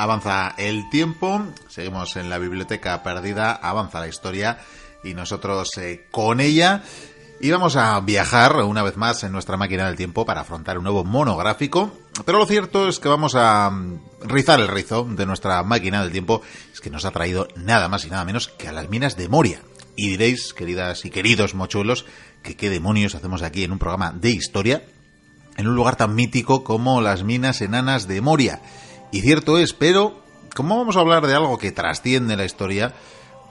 Avanza el tiempo, seguimos en la biblioteca perdida, avanza la historia y nosotros eh, con ella. Y vamos a viajar una vez más en nuestra máquina del tiempo para afrontar un nuevo monográfico. Pero lo cierto es que vamos a mm, rizar el rizo de nuestra máquina del tiempo. Es que nos ha traído nada más y nada menos que a las minas de Moria. Y diréis, queridas y queridos mochuelos, que qué demonios hacemos aquí en un programa de historia, en un lugar tan mítico como las minas enanas de Moria. Y cierto es, pero como vamos a hablar de algo que trasciende la historia,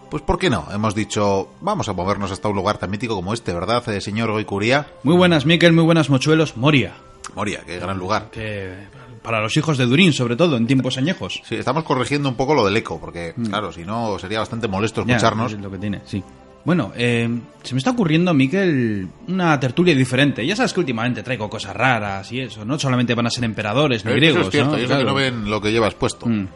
pues ¿por qué no? Hemos dicho, vamos a movernos hasta un lugar tan mítico como este, ¿verdad, eh, señor Goicuría? Muy buenas, Miquel, muy buenas, mochuelos. Moria. Moria, qué gran lugar. Que para los hijos de Durín, sobre todo, en tiempos añejos. Sí, estamos corrigiendo un poco lo del eco, porque, claro, si no sería bastante molesto Ya, escucharnos. es lo que tiene, sí. Bueno, eh, se me está ocurriendo, Miquel, una tertulia diferente. Ya sabes que últimamente traigo cosas raras y eso. No solamente van a ser emperadores ni Eso griegos, es cierto, ¿no? eso que Claro. no ven lo que llevas puesto. Mm.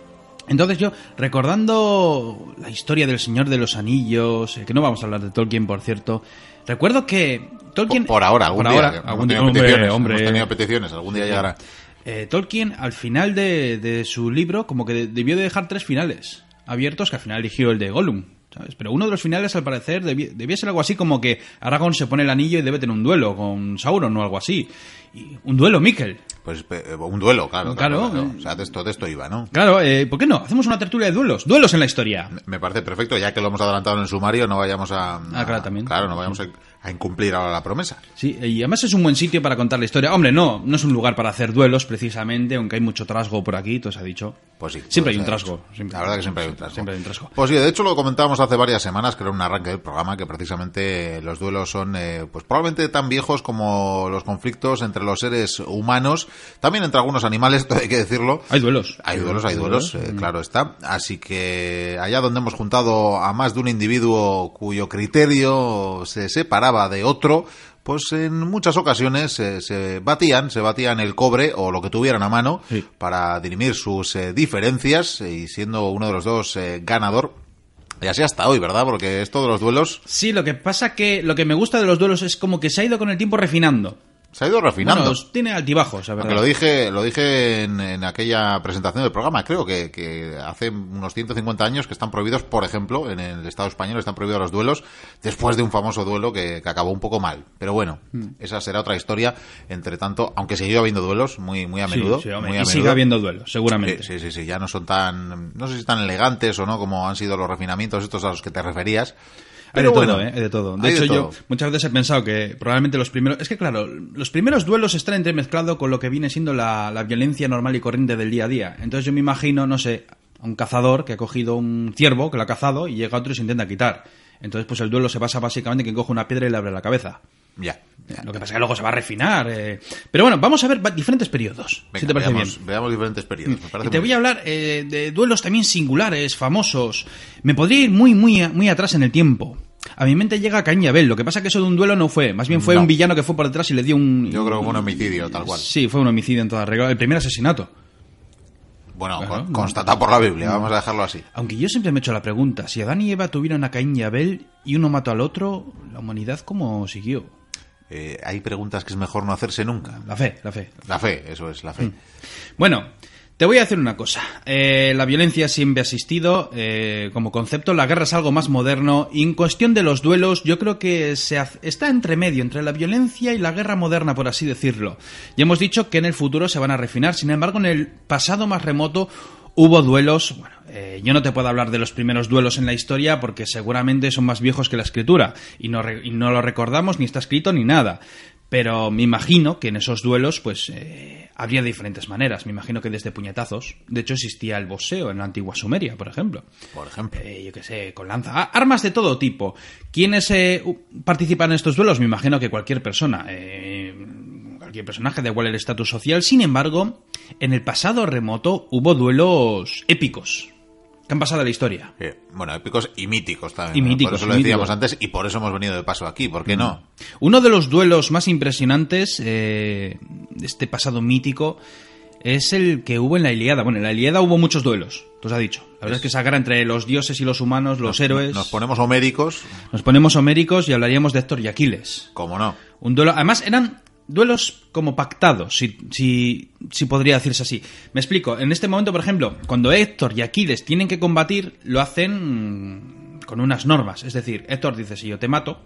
Entonces yo, recordando la historia del Señor de los Anillos, eh, que no vamos a hablar de Tolkien, por cierto, recuerdo que Tolkien... Por, por ahora, algún por día. ahora, algún día, hombre, peticiones, hombre. hemos tenido peticiones, algún día llegará. Eh, Tolkien, al final de, de su libro, como que debió de dejar tres finales abiertos, que al final eligió el de Gollum. ¿Sabes? Pero uno de los finales, al parecer, debía, debía ser algo así como que Aragorn se pone el anillo y debe tener un duelo con Sauron o algo así. Y un duelo, Mikkel. Pues eh, un duelo, claro. Claro, claro. eh. O sea, de esto, de esto iba, ¿no? Claro, eh, ¿por qué no? Hacemos una tertulia de duelos. Duelos en la historia. Me parece perfecto, ya que lo hemos adelantado en el sumario, no vayamos a... Ah, claro, también. Claro, no vayamos a, a incumplir ahora la promesa. Sí, y además es un buen sitio para contar la historia. Hombre, no, no es un lugar para hacer duelos precisamente, aunque hay mucho trasgo por aquí, todo se ha dicho. Pues sí. Siempre pues, hay un eh, trasgo. siempre. La verdad que siempre hay un trasgo. Siempre hay un trasgo. Pues sí, de hecho lo comentábamos hace varias semanas, que era un arranque del programa, que precisamente los duelos son eh, pues probablemente tan viejos como los conflictos entre los seres humanos, también entre algunos animales, hay que decirlo. Hay duelos. Hay duelos, hay duelos, eh, claro está. Así que allá donde hemos juntado a más de un individuo cuyo criterio se separaba de otro, pues en muchas ocasiones eh, se batían, se batían el cobre o lo que tuvieran a mano Sí. para dirimir sus eh, diferencias y siendo uno de los dos eh, ganador. Y así hasta hoy, ¿verdad? Porque esto de los duelos Sí, lo que pasa que lo que me gusta de los duelos es como que se ha ido con el tiempo refinando. Se ha ido refinando. Bueno, tiene altibajos, la verdad. Aunque lo dije, lo dije en, en aquella presentación del programa, creo que, que hace unos 150 años que están prohibidos, por ejemplo, en el Estado español están prohibidos los duelos después de un famoso duelo que, que acabó un poco mal. Pero bueno, Hmm. esa será otra historia. Entre tanto, aunque siguió habiendo duelos muy, muy a menudo. sí, muy y a sigue menudo. habiendo duelos, seguramente. Sí, sí, sí, ya no son tan, no sé si tan elegantes o no como han sido los refinamientos estos a los que te referías. Pero de todo, bueno, ¿eh? Hay de todo. De hecho, de yo todo. muchas veces he pensado que probablemente los primeros... Es que, claro, los primeros duelos están entremezclados con lo que viene siendo la, la violencia normal y corriente del día a día. Entonces yo me imagino, no sé, a un cazador que ha cogido un ciervo, que lo ha cazado, y llega otro y se intenta quitar. Entonces, pues el duelo se basa básicamente en que coge una piedra y le abre la cabeza. Ya. Lo que pasa es que luego se va a refinar. eh. Pero bueno, vamos a ver diferentes periodos, Venga, si te parece veamos, bien. veamos diferentes periodos. me parece Y te voy a hablar eh, de duelos también singulares, famosos. Me podría ir muy, muy, muy atrás en el tiempo. A mi mente llega Caín y Abel. Lo que pasa que eso de un duelo no fue. Más bien fue No. un villano que fue por detrás y le dio un... Yo creo que fue un homicidio, tal cual. Sí, fue un homicidio en toda regla. El primer asesinato. Bueno, Claro. con- constatado por la Biblia, vamos a dejarlo así. Aunque yo siempre me he hecho la pregunta, si Adán y Eva tuvieron a Caín y Abel y uno mató al otro, ¿la humanidad cómo siguió? Eh, hay preguntas que es mejor no hacerse nunca. La fe, la fe. La fe, eso es, la fe. Bueno, te voy a decir una cosa. Eh, la violencia siempre ha existido eh, como concepto. La guerra es algo más moderno. Y en cuestión de los duelos, yo creo que se haz- está entre medio, entre la violencia y la guerra moderna, por así decirlo. Ya hemos dicho que en el futuro se van a refinar. Sin embargo, en el pasado más remoto hubo duelos. Bueno, eh, yo no te puedo hablar de los primeros duelos en la historia porque seguramente son más viejos que la escritura. Y no, re- y no lo recordamos, ni está escrito, ni nada. Pero me imagino que en esos duelos, pues, eh, habría diferentes maneras. Me imagino que desde puñetazos. De hecho, existía el boxeo en la antigua Sumeria, por ejemplo. Por ejemplo. Eh, yo qué sé, con lanza. Armas de todo tipo. ¿Quiénes eh, participan en estos duelos? Me imagino que cualquier persona. Cualquier personaje, da igual el estatus social. Sin embargo, en el pasado remoto hubo duelos épicos. Que han pasado a la historia. Bueno, épicos y míticos también. Y ¿no? míticos, Por eso lo decíamos míticos. antes y por eso hemos venido de paso aquí. ¿Por qué no? Uno de los duelos más impresionantes eh, de este pasado mítico es el que hubo en la Iliada. Bueno, en la Iliada hubo muchos duelos, tú os ha dicho. La verdad es que esa guerra entre los dioses y los humanos, los héroes. Nos ponemos homéricos, Nos ponemos homéricos y hablaríamos de Héctor y Aquiles. como no. Un duelo. Además, eran duelos como pactados, si, si, si podría decirse así. Me explico. En este momento, por ejemplo, cuando Héctor y Aquiles tienen que combatir, lo hacen con unas normas. Es decir, Héctor dice, si yo te mato,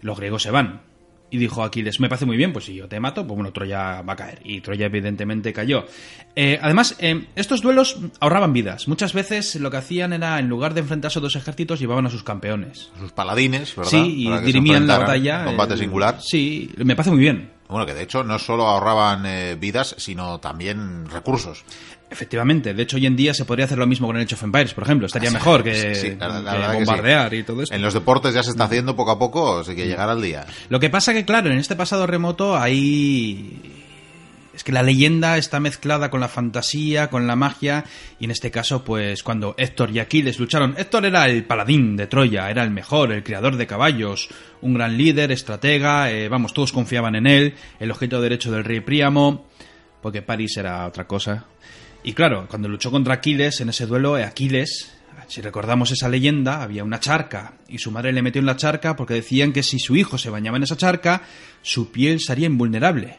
los griegos se van. Y dijo Aquiles, me parece muy bien, pues si yo te mato, pues bueno, Troya va a caer. Y Troya evidentemente cayó. Eh, además, eh, estos duelos ahorraban vidas. Muchas veces lo que hacían era, en lugar de enfrentarse a dos ejércitos, llevaban a sus campeones. Sus paladines, ¿verdad? Sí, y dirimían la batalla. Combate eh, singular. Sí, me parece muy bien. Bueno, que de hecho no solo ahorraban eh, vidas, sino también recursos. Efectivamente, de hecho hoy en día se podría hacer lo mismo con el Age of Empires, por ejemplo, estaría mejor que, Sí, la- la que verdad que sí. bombardear y todo esto. En los deportes ya se está haciendo poco a poco, así que llegar al día. Lo que pasa que, claro, en este pasado remoto hay... Es que la leyenda está mezclada con la fantasía, con la magia, y en este caso, pues, cuando Héctor y Aquiles lucharon, Héctor era el paladín de Troya, era el mejor, el criador de caballos, un gran líder, estratega, eh, vamos, todos confiaban en él, el objeto derecho del rey Príamo, porque París era otra cosa. Y claro, cuando luchó contra Aquiles, en ese duelo, Aquiles, si recordamos esa leyenda, había una charca y su madre le metió en la charca porque decían que si su hijo se bañaba en esa charca, su piel sería invulnerable.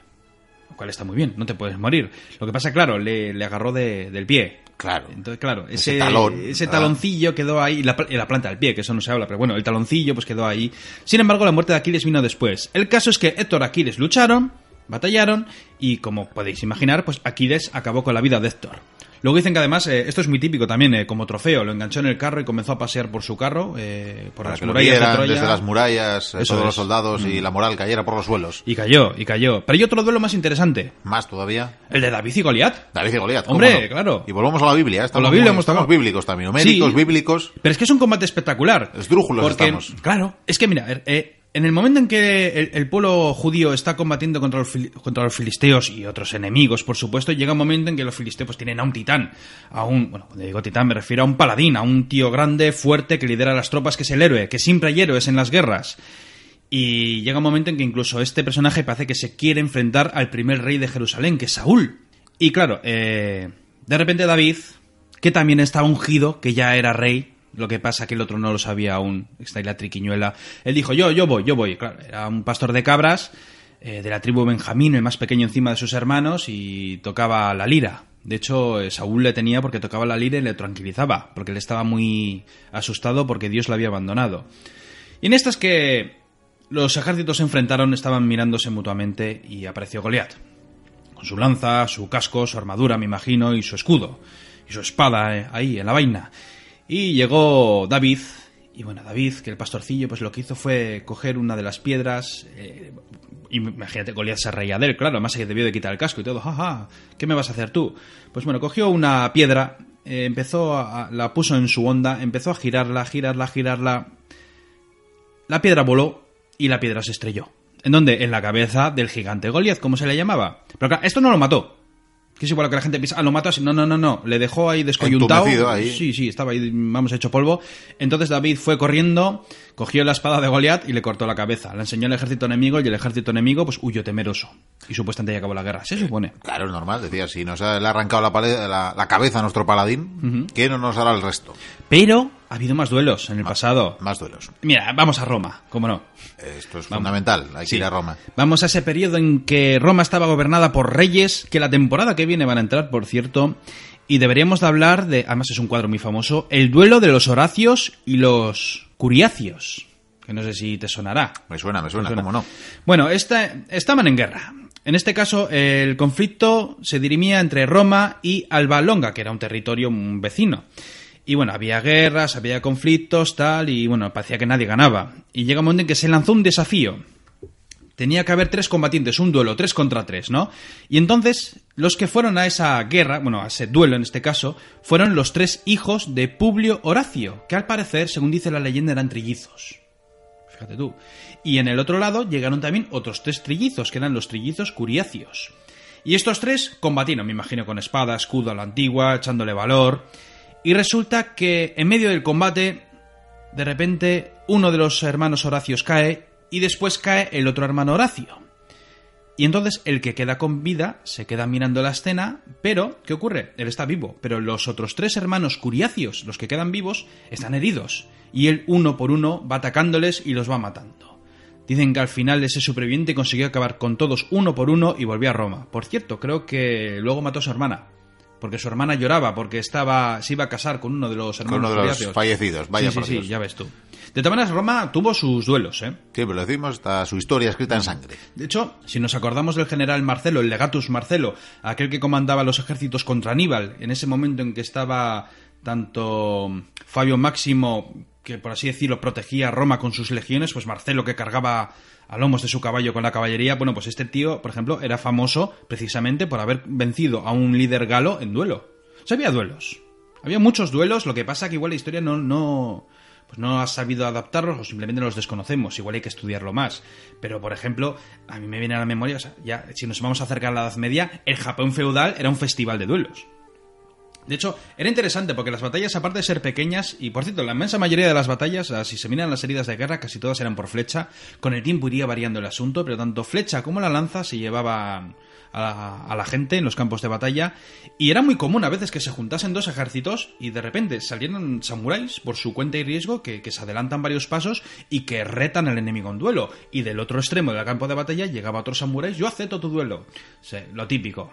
Lo cual está muy bien, no te puedes morir. Lo que pasa, claro, le, le agarró de- del pie. Claro. Entonces, claro, Ese ese, talón, ese taloncillo quedó ahí, la, la planta del pie, que eso no se habla, pero bueno, el taloncillo pues quedó ahí. Sin embargo, la muerte de Aquiles vino después. El caso es que Héctor y Aquiles lucharon, batallaron, y como podéis imaginar, pues Aquiles acabó con la vida de Héctor. Luego dicen que además, eh, esto es muy típico también, eh, como trofeo, lo enganchó en el carro y comenzó a pasear por su carro, eh, por Para las murallas de vieran Troya. desde las murallas, eh, Eso todos los soldados y la moral cayera por los suelos. Y cayó, y cayó. Pero hay otro duelo más interesante, Más todavía. el de David y Goliat. David y Goliat. ¿cómo Hombre, no? claro. Y volvemos a la Biblia. Estamos, la Biblia muy- estamos bíblicos también, numéricos, Sí. bíblicos. Pero es que es un combate espectacular. Esdrújulos Porque, estamos. Claro, es que mira, eh, en el momento en que el, pueblo judío está combatiendo contra los, filisteos y otros enemigos, por supuesto, llega un momento en que los filisteos pues, tienen a un titán, a un, bueno, cuando digo titán me refiero a un paladín, a un tío grande, fuerte, que lidera las tropas, que es el héroe, que siempre hay héroes en las guerras. Y llega un momento en que incluso este personaje parece que se quiere enfrentar al primer rey de Jerusalén, que es Saúl. Y claro, eh, de repente David, que también estaba ungido, que ya era rey, lo que pasa que el otro no lo sabía aún, está ahí la triquiñuela, él dijo, yo, yo voy, yo voy. Era un pastor de cabras, eh, de la tribu Benjamín, el más pequeño encima de sus hermanos, y tocaba la lira. De hecho, eh, Saúl le tenía porque tocaba la lira y le tranquilizaba, porque él estaba muy asustado porque Dios lo había abandonado. Y en estas que los ejércitos se enfrentaron, estaban mirándose mutuamente y apareció Goliat. Con su lanza, su casco, su armadura, me imagino, y su escudo. Y su espada eh, ahí, en la vaina. Y llegó David. Y bueno, David, que el pastorcillo, pues lo que hizo fue coger una de las piedras. eh, imagínate, Goliat se reía de él, claro, además que debió de quitar el casco y todo. Jaja, ¿qué me vas a hacer tú? Pues bueno, cogió una piedra, eh, empezó a, la puso en su onda, empezó a girarla, girarla, girarla. La piedra voló y la piedra se estrelló. ¿En dónde? En la cabeza del gigante Goliath, como se le llamaba. Pero claro, esto no lo mató. Que es igual a que la gente piensa, ah, lo mató así. No, no, no, no. Le dejó ahí descoyuntado. Ahí. Sí, sí, estaba ahí, vamos, hecho polvo. Entonces David fue corriendo, cogió la espada de Goliath y le cortó la cabeza. La enseñó al ejército enemigo y el ejército enemigo, pues, huyó temeroso. Y supuestamente ya acabó la guerra. Se supone. Claro, es normal. Decía, si nos ha, le ha arrancado la, la- la cabeza a nuestro paladín, ¿qué no nos hará el resto? Pero ha habido más duelos en el pasado. Más duelos. Mira, vamos a Roma, cómo no. Esto es fundamental. Hay que Sí. ir a Roma. Vamos a ese periodo en que Roma estaba gobernada por reyes, que la temporada que viene van a entrar, por cierto, y deberíamos de hablar de, además es un cuadro muy famoso, el duelo de los Horacios y los Curiacios, que no sé si te sonará. Me suena, me suena, suena. cómo no. Bueno, esta- estaban en guerra. En este caso, el conflicto se dirimía entre Roma y Alba Longa, que era un territorio vecino. Y bueno, había guerras, había conflictos, tal, y bueno, parecía que nadie ganaba. Y llega un momento en que se lanzó un desafío. Tenía que haber tres combatientes, un duelo, tres contra tres, ¿no? Y entonces, los que fueron a esa guerra, bueno, a ese duelo en este caso, fueron los tres hijos de Publio Horacio, que al parecer, según dice la leyenda, eran trillizos. Y en el otro lado llegaron también otros tres trillizos, que eran los trillizos curiacios. Y estos tres combatieron, me imagino, con espada, escudo a la antigua, echándole valor. Y resulta que en medio del combate, de repente, uno de los hermanos Horacios cae y después cae el otro hermano Horacio. Y entonces el que queda con vida se queda mirando la escena, pero ¿qué ocurre? Él está vivo, pero los otros tres hermanos curiacios, los que quedan vivos, están heridos. Y él uno por uno va atacándoles y los va matando. Dicen que al final ese superviviente consiguió acabar con todos uno por uno y volvió a Roma. Por cierto, creo que luego mató a su hermana. Porque su hermana lloraba porque estaba se iba a casar con uno de los Con hermanos uno de los Furiacios. fallecidos. Vaya sí, sí, por sí, Dios. ya ves tú. De todas maneras, Roma tuvo sus duelos, ¿eh? Siempre lo decimos, está su historia escrita en sangre. De hecho, si nos acordamos del general Marcelo, el legatus Marcelo, aquel que comandaba los ejércitos contra Aníbal, en ese momento en que estaba tanto Fabio Máximo, que por así decirlo protegía a Roma con sus legiones, pues Marcelo que cargaba a lomos de su caballo con la caballería, bueno, pues este tío, por ejemplo, era famoso precisamente por haber vencido a un líder galo en duelo. O sea, había duelos. Había muchos duelos, lo que pasa que igual la historia no, no, pues no ha sabido adaptarlos o simplemente los desconocemos. Igual hay que estudiarlo más. Pero, por ejemplo, a mí me viene a la memoria, o sea, ya, si nos vamos a acercar a la Edad Media, el Japón feudal era un festival de duelos. De hecho, era interesante porque las batallas, aparte de ser pequeñas, y por cierto, la inmensa mayoría de las batallas, ah, si se miran las heridas de guerra, casi todas eran por flecha. Con el tiempo iría variando el asunto, pero tanto flecha como la lanza se llevaban a la, a la gente en los campos de batalla. Y era muy común a veces que se juntasen dos ejércitos y de repente salieran samuráis por su cuenta y riesgo que, que se adelantan varios pasos y que retan al enemigo en duelo. Y del otro extremo del campo de batalla llegaba otro samurái, yo acepto tu duelo. Sea, lo típico.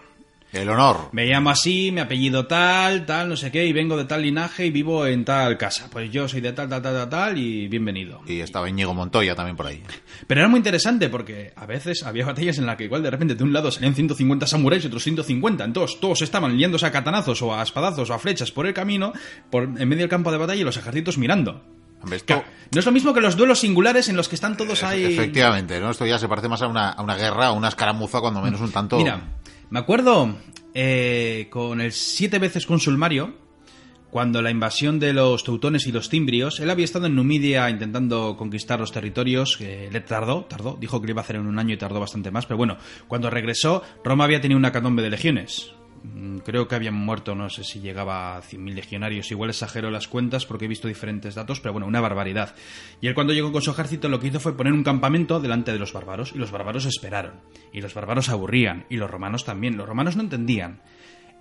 El honor. Me llamo así, mi apellido tal, tal, no sé qué, y vengo de tal linaje y vivo en tal casa. Pues yo soy de tal, tal, tal, tal, tal, y bienvenido. Y estaba Íñigo Montoya también por ahí. Pero era muy interesante porque a veces había batallas en las que igual de repente de un lado salían 150 samuráis y otros 150. Entonces todos estaban liándose a catanazos o a espadazos o a flechas por el camino, por, en medio del campo de batalla y los ejércitos mirando. Esto- no es lo mismo que los duelos singulares en los que están todos ahí. Efectivamente, ¿no? Esto ya se parece más a una, a una guerra, a una escaramuza, cuando menos un tanto. Mira, me acuerdo eh, con el siete veces cónsul Mario, cuando la invasión de los teutones y los timbrios, él había estado en Numidia intentando conquistar los territorios, que le tardó, tardó, dijo que lo iba a hacer en un año y tardó bastante más, pero bueno, cuando regresó, Roma había tenido una catombe de legiones. Mm, Creo que habían muerto, no sé si llegaba a 100.000 legionarios. Igual exagero las cuentas porque he visto diferentes datos, pero bueno, una barbaridad. Y él cuando llegó con su ejército lo que hizo fue poner un campamento delante de los bárbaros y los bárbaros esperaron. Y los bárbaros aburrían y los romanos también. Los romanos no entendían.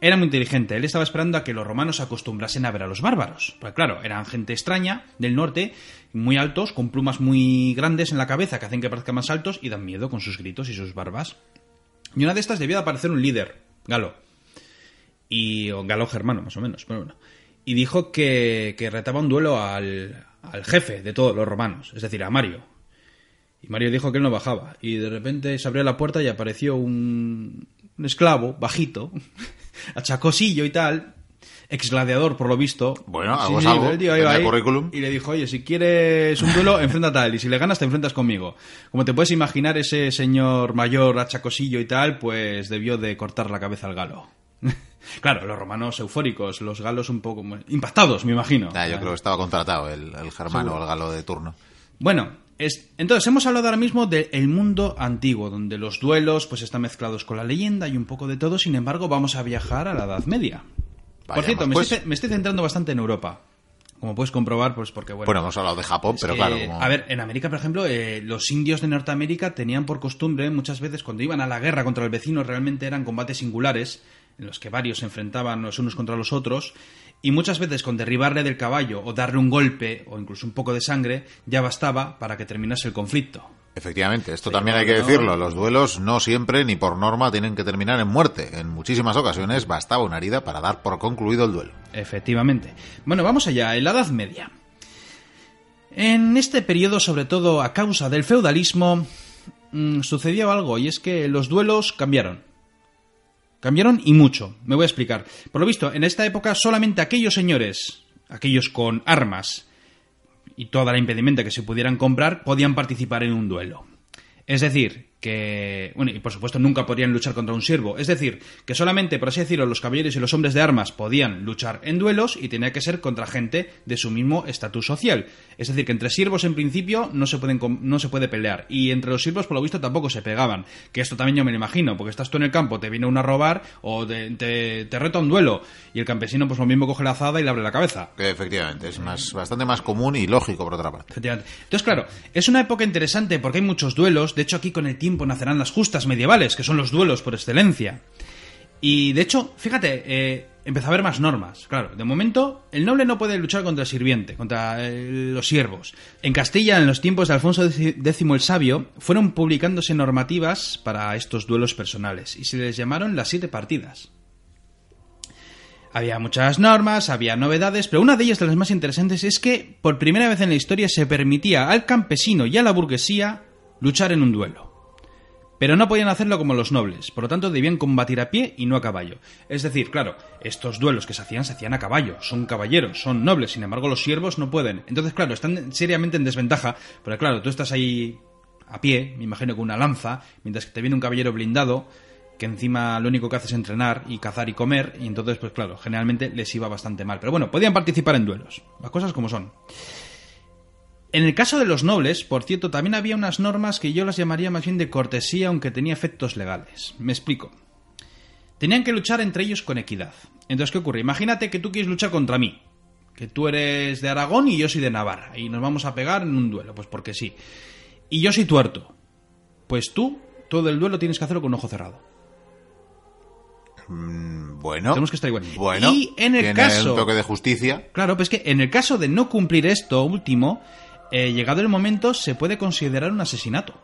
Era muy inteligente, él estaba esperando a que los romanos se acostumbrasen a ver a los bárbaros. Porque claro, eran gente extraña del norte, muy altos, con plumas muy grandes en la cabeza que hacen que parezcan más altos y dan miedo con sus gritos y sus barbas. Y una de estas debía de aparecer un líder, Galo. Y, o Galo germano, más o menos, pero bueno. Y dijo que, que retaba un duelo al, al jefe de todos los romanos, es decir, a Mario. Y Mario dijo que él no bajaba. Y de repente se abrió la puerta y apareció un, un esclavo, bajito, achacosillo y tal, ex gladiador por lo visto. Bueno, algo es algo, el tío tenía ahí currículum. Y le dijo, oye, si quieres un duelo, enfréntate a él. Y si le ganas, te enfrentas conmigo. Como te puedes imaginar, ese señor mayor, achacosillo y tal, pues debió de cortar la cabeza al galo. claro, los romanos eufóricos, los galos un poco impactados, me imagino. Ah, yo creo que estaba contratado el, el germano o el galo de turno. Bueno, es- entonces hemos hablado ahora mismo del mundo antiguo, donde los duelos pues están mezclados con la leyenda y un poco de todo. Sin embargo, vamos a viajar a la Edad Media. Por cierto, me, pues. estoy, me estoy centrando bastante en Europa. Como puedes comprobar, pues porque bueno. Bueno, hemos hablado de Japón, pero Eh, claro. como- A ver, en América, por ejemplo, eh, los indios de Norteamérica tenían por costumbre, muchas veces, cuando iban a la guerra contra el vecino, realmente eran combates singulares, en los que varios se enfrentaban los unos contra los otros, y muchas veces con derribarle del caballo o darle un golpe o incluso un poco de sangre, ya bastaba para que terminase el conflicto. Efectivamente, esto también hay que decirlo. Los duelos no siempre ni por norma tienen que terminar en muerte. En muchísimas ocasiones bastaba una herida para dar por concluido el duelo. Efectivamente. Bueno, vamos allá, en la Edad Media. En este periodo, sobre todo a causa del feudalismo, mm, sucedió algo, y es que los duelos cambiaron. Cambiaron y mucho. Me voy a explicar. Por lo visto, en esta época solamente aquellos señores, aquellos con armas y toda la impedimenta que se pudieran comprar, podían participar en un duelo. Es decir, que. Bueno, y por supuesto nunca podrían luchar contra un siervo. Es decir, que solamente, por así decirlo, los caballeros y los hombres de armas podían luchar en duelos y tenía que ser contra gente de su mismo estatus social. Es decir, que entre siervos en principio no se, pueden, no se puede pelear. Y entre los siervos, por lo visto, tampoco se pegaban. Que esto también yo me lo imagino, porque estás tú en el campo, te viene uno a robar o te, te, te reta un duelo. Y el campesino, pues lo mismo coge la azada y le abre la cabeza. Que efectivamente es más, bastante más común y lógico por otra parte. Efectivamente. Entonces, claro, es una época interesante porque hay muchos duelos. De hecho, aquí con el tiempo nacerán las justas medievales, que son los duelos por excelencia. Y de hecho, fíjate, eh, empezó a haber más normas. Claro, de momento, el noble no puede luchar contra el sirviente, contra eh, los siervos. En Castilla, en los tiempos de Alfonso X el Sabio, fueron publicándose normativas para estos duelos personales y se les llamaron las siete partidas. Había muchas normas, había novedades, pero una de ellas de las más interesantes es que por primera vez en la historia se permitía al campesino y a la burguesía luchar en un duelo. Pero no podían hacerlo como los nobles, por lo tanto debían combatir a pie y no a caballo. Es decir, claro, estos duelos que se hacían se hacían a caballo, son caballeros, son nobles, sin embargo los siervos no pueden. Entonces, claro, están seriamente en desventaja, porque claro, tú estás ahí a pie, me imagino con una lanza, mientras que te viene un caballero blindado, que encima lo único que hace es entrenar y cazar y comer, y entonces, pues claro, generalmente les iba bastante mal. Pero bueno, podían participar en duelos, las cosas como son. En el caso de los nobles, por cierto, también había unas normas que yo las llamaría más bien de cortesía, aunque tenía efectos legales. Me explico. Tenían que luchar entre ellos con equidad. Entonces, ¿qué ocurre? Imagínate que tú quieres luchar contra mí. Que tú eres de Aragón y yo soy de Navarra. Y nos vamos a pegar en un duelo, pues porque sí. Y yo soy tuerto. Pues tú, todo el duelo tienes que hacerlo con ojo cerrado. Mm, bueno, Tenemos que estar igual. bueno, y en el tiene caso. un toque de justicia. Claro, pues que en el caso de no cumplir esto último, eh, llegado el momento, se puede considerar un asesinato.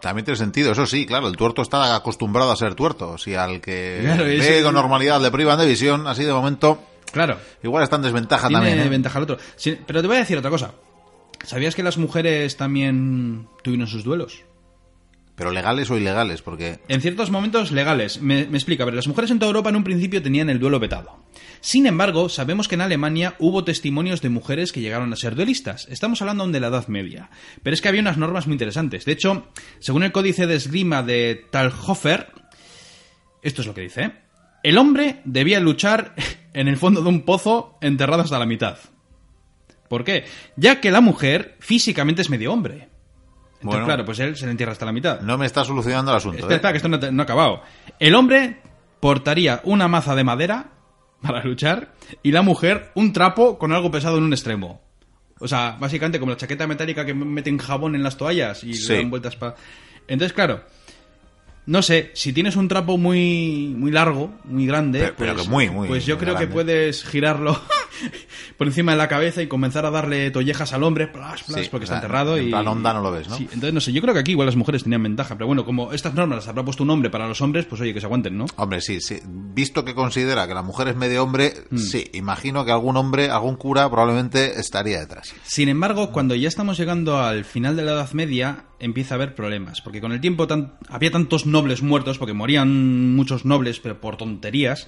También tiene sentido, eso sí, claro, el tuerto está acostumbrado a ser tuerto. Si al que Claro, ve con normalidad le privan de visión, así de momento, Claro. igual está en desventaja Tiene también. ¿eh? ventaja otro. Sí, pero te voy a decir otra cosa. ¿Sabías que las mujeres también tuvieron sus duelos? Pero legales o ilegales, porque En ciertos momentos legales. Me, explica, a ver, las mujeres en toda Europa en un principio tenían el duelo vetado. Sin embargo, sabemos que en Alemania hubo testimonios de mujeres que llegaron a ser duelistas. Estamos hablando aún de la Edad Media. Pero es que había unas normas muy interesantes. De hecho, según el códice de esgrima de Talhofer, esto es lo que dice. ¿eh? El hombre debía luchar en el fondo de un pozo enterrado hasta la mitad. ¿Por qué? Ya que la mujer físicamente es medio hombre. Entonces, Bueno. claro, pues él se le entierra hasta la mitad. no me está solucionando el asunto. Espera, ¿eh? espera, que esto no, ha acabado. El hombre portaría una maza de madera para luchar y la mujer un trapo con algo pesado en un extremo. O sea, básicamente como la chaqueta metálica que meten jabón en las toallas y Sí. le dan vueltas para... Entonces, claro, no sé, si tienes un trapo muy muy largo, muy grande, Pero- pero pues, que muy, muy pues yo creo grande. que puedes girarlo por encima de la cabeza y comenzar a darle tollejas al hombre, plas, plas, Sí, porque está enterrado en y plan onda no lo ves, ¿no? Sí, entonces no sé, yo creo que aquí igual las mujeres tenían ventaja, pero bueno, como estas normas las habrá puesto un hombre para los hombres, pues oye, que se aguanten, ¿no? Hombre, sí, sí. Visto que considera que la mujer es medio hombre, Mm. sí, imagino que algún hombre, algún cura probablemente estaría detrás. Sin embargo, cuando ya estamos llegando al final de la Edad Media, empieza a haber problemas, porque con el tiempo tan- había tantos nobles muertos, porque morían muchos nobles, pero por tonterías,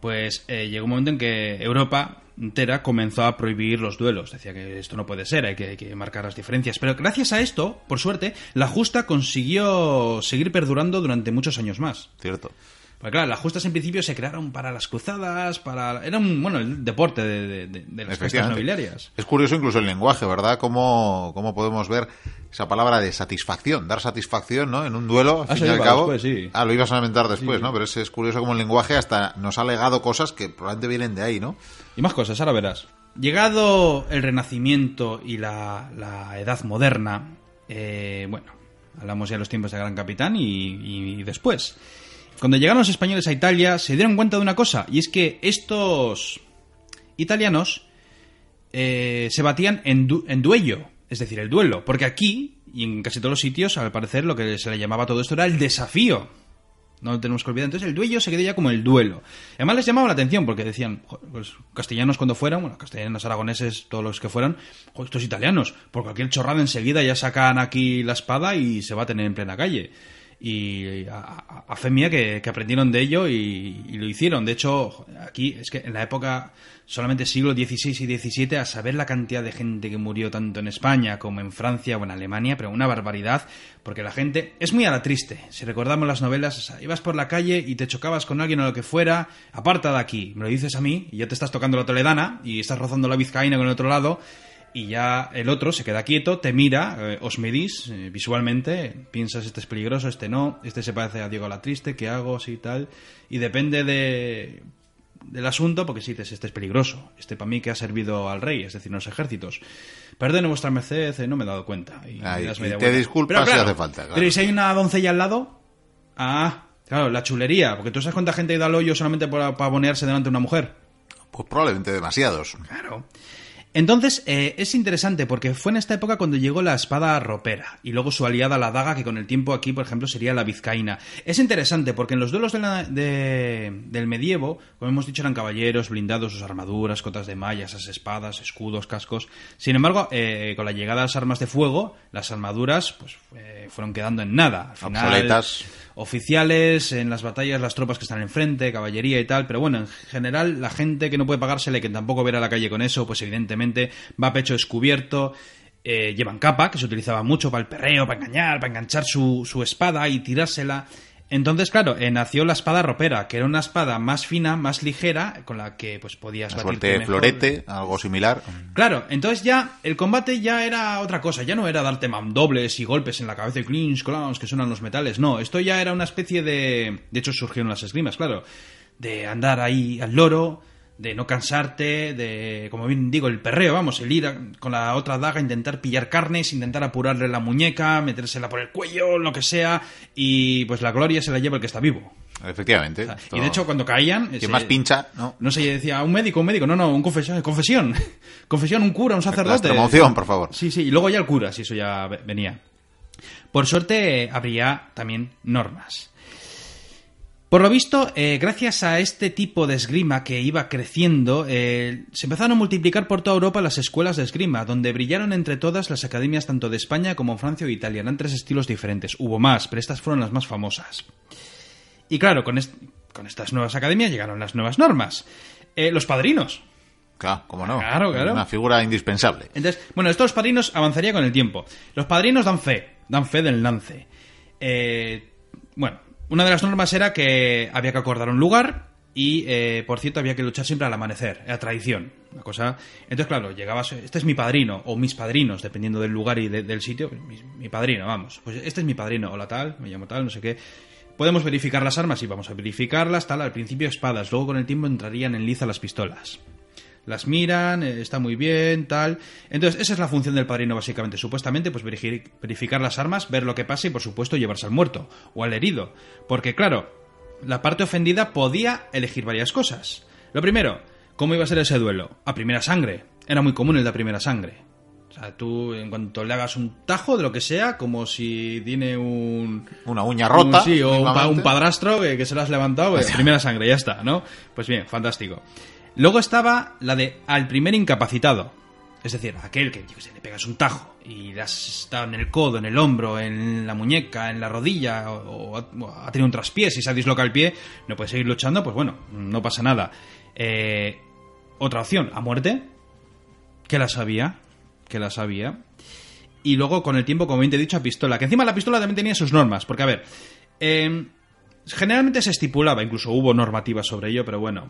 pues eh, llegó un momento en que Europa entera comenzó a prohibir los duelos. Decía que esto no puede ser, hay que, hay que marcar las diferencias. Pero gracias a esto, por suerte, la justa consiguió seguir perdurando durante muchos años más. ¿Cierto? Porque claro, las justas en principio se crearon para las cruzadas, para... Era un, bueno, el deporte de, de- de- de las Efectivamente. nobiliarias. Es curioso incluso el lenguaje, ¿verdad? Cómo, cómo podemos ver esa palabra de satisfacción, dar satisfacción, ¿no? En un duelo, al Ah, fin y al cabo. después, sí. Ah, lo ibas a lamentar después, ¿no? Pero es, es curioso cómo el lenguaje hasta nos ha legado cosas que probablemente vienen de ahí, ¿no? Y más cosas, ahora verás. Llegado el Renacimiento y la, la Edad Moderna, eh, bueno, hablamos ya de los tiempos de Gran Capitán y, y- después. Cuando llegaron los españoles a Italia, se dieron cuenta de una cosa, y es que estos italianos eh, se batían en, du- en duello, es decir, el duelo, porque aquí y en casi todos los sitios, al parecer, lo que se le llamaba todo esto era el desafío. No lo tenemos que olvidar. Entonces el duello se quedó ya como el duelo. Además les llamaba la atención porque decían, "Jo, pues, castellanos cuando fueran, bueno, castellanos, aragoneses, todos los que fueran, "Jo, estos italianos, por cualquier chorrada enseguida ya sacan aquí la espada y se baten en plena calle. Y a, fe mía que, que aprendieron de ello y, y lo hicieron. De hecho, aquí es que en la época, solamente siglo XVI y XVII, a saber la cantidad de gente que murió tanto en España como en Francia o en Alemania, pero una barbaridad, porque la gente es muy a la triste. Si recordamos las novelas, o sea, ibas por la calle y te chocabas con alguien o lo que fuera, aparta de aquí, me lo dices a mí, y ya te estás tocando la toledana y estás rozando la vizcaína con el otro lado, y ya el otro se queda quieto, te mira, eh, os medís eh, visualmente, piensas este es peligroso, este no, este se parece a Diego la Triste, ¿qué hago? Así tal. Y depende de del asunto, porque si dices, este es peligroso, este para mí que ha servido al rey, es decir, los ejércitos. Perdone vuestra merced, eh, no me he dado cuenta. Y, te vuelta. disculpas Pero si claro, hace falta, claro. Pero ¿y si hay una doncella al lado? Ah, Claro, la chulería, porque tú sabes cuánta gente ha ido al hoyo solamente para pavonearse delante de una mujer. Pues probablemente demasiados. Claro. Entonces, eh, es interesante porque fue en esta época cuando llegó la espada ropera y luego su aliada la daga, que con el tiempo aquí, por ejemplo, sería la vizcaína. Es interesante porque en los duelos de de- del medievo, como hemos dicho, eran caballeros, blindados, sus armaduras, cotas de malla, esas espadas, escudos, cascos. Sin embargo, eh, con la llegada de las armas de fuego, las armaduras pues, eh, fueron quedando en nada. Al final. Oficiales, en las batallas las tropas que están enfrente, caballería y tal, pero bueno, en general la gente que no puede pagársele, que tampoco ver a la calle con eso, pues evidentemente va a pecho descubierto, eh, llevan capa, que se utilizaba mucho para el perreo, para engañar, para enganchar su, su espada y tirársela. Entonces, claro, eh, nació la espada ropera, que era una espada más fina, más ligera, con la que pues podías Una suerte florete, algo similar. Claro, entonces ya el combate ya era otra cosa, ya no era darte mandobles y golpes en la cabeza y clinch, clons, que suenan los metales, no, esto ya era una especie de... De hecho surgieron las esgrimas, claro, de andar ahí al loro, de no cansarte, de, como bien digo, el perreo, vamos, el ir a- con la otra daga, intentar pillar carnes, intentar apurarle la muñeca, metérsela por el cuello, lo que sea, y pues la gloria se la lleva el que está vivo. Efectivamente. O sea, Esto- y de hecho cuando caían... Quien se- más pincha, ¿no? no se decía un médico, un médico, no, no, un confesión, confesión, confesión, un cura, un sacerdote. La extremaunción, por favor. Sí, sí, y luego ya el cura, si eso ya ve- venía. Por suerte habría también normas. Por lo visto, eh, gracias a este tipo de esgrima que iba creciendo, eh, se empezaron a multiplicar por toda Europa las escuelas de esgrima, donde brillaron entre todas las academias tanto de España como Francia o Italia. Eran tres estilos diferentes. Hubo más, pero estas fueron las más famosas. Y claro, con, est- con estas nuevas academias llegaron las nuevas normas. Eh, los padrinos. Claro, cómo no. Claro, claro. Una figura indispensable. Entonces, bueno, esto los padrinos avanzaría con el tiempo. Los padrinos dan fe, dan fe del lance. Eh, bueno, una de las normas era que había que acordar un lugar y, eh, por cierto, había que luchar siempre al amanecer, era tradición. Una cosa. Entonces, claro, llegabas, este es mi padrino, o mis padrinos, dependiendo del lugar y de- del sitio. Mi, mi padrino, vamos. Pues este es mi padrino, hola tal, me llamo tal, no sé qué. Podemos verificar las armas y vamos a verificarlas, tal, al principio espadas, luego con el tiempo entrarían en liza las pistolas las miran, eh, está muy bien, tal. Entonces, esa es la función del padrino, básicamente. Supuestamente, pues verificar las armas, ver lo que pasa y, por supuesto, llevarse al muerto o al herido. Porque, claro, la parte ofendida podía elegir varias cosas. Lo primero, ¿cómo iba a ser ese duelo? A primera sangre. Era muy común el de a primera sangre. O sea, tú, en cuanto le hagas un tajo de lo que sea, como si tiene un, Una uña rota. un- sí, o un, padrastro que, que se lo has levantado, eh, primera sangre, ya está, ¿no? Pues bien, fantástico. Luego estaba la de al primer incapacitado. Es decir, aquel que yo sé, le pegas un tajo y le has estado en el codo, en el hombro, en la muñeca, en la rodilla, o ha tenido un traspiés y se ha dislocado el pie, no puede seguir luchando, pues bueno, no pasa nada. Eh, otra opción, a muerte, que la sabía, que la sabía. Y luego, con el tiempo, como bien te he dicho, a pistola. Que encima la pistola también tenía sus normas. Porque, a ver, eh, generalmente se estipulaba, incluso hubo normativas sobre ello, pero bueno,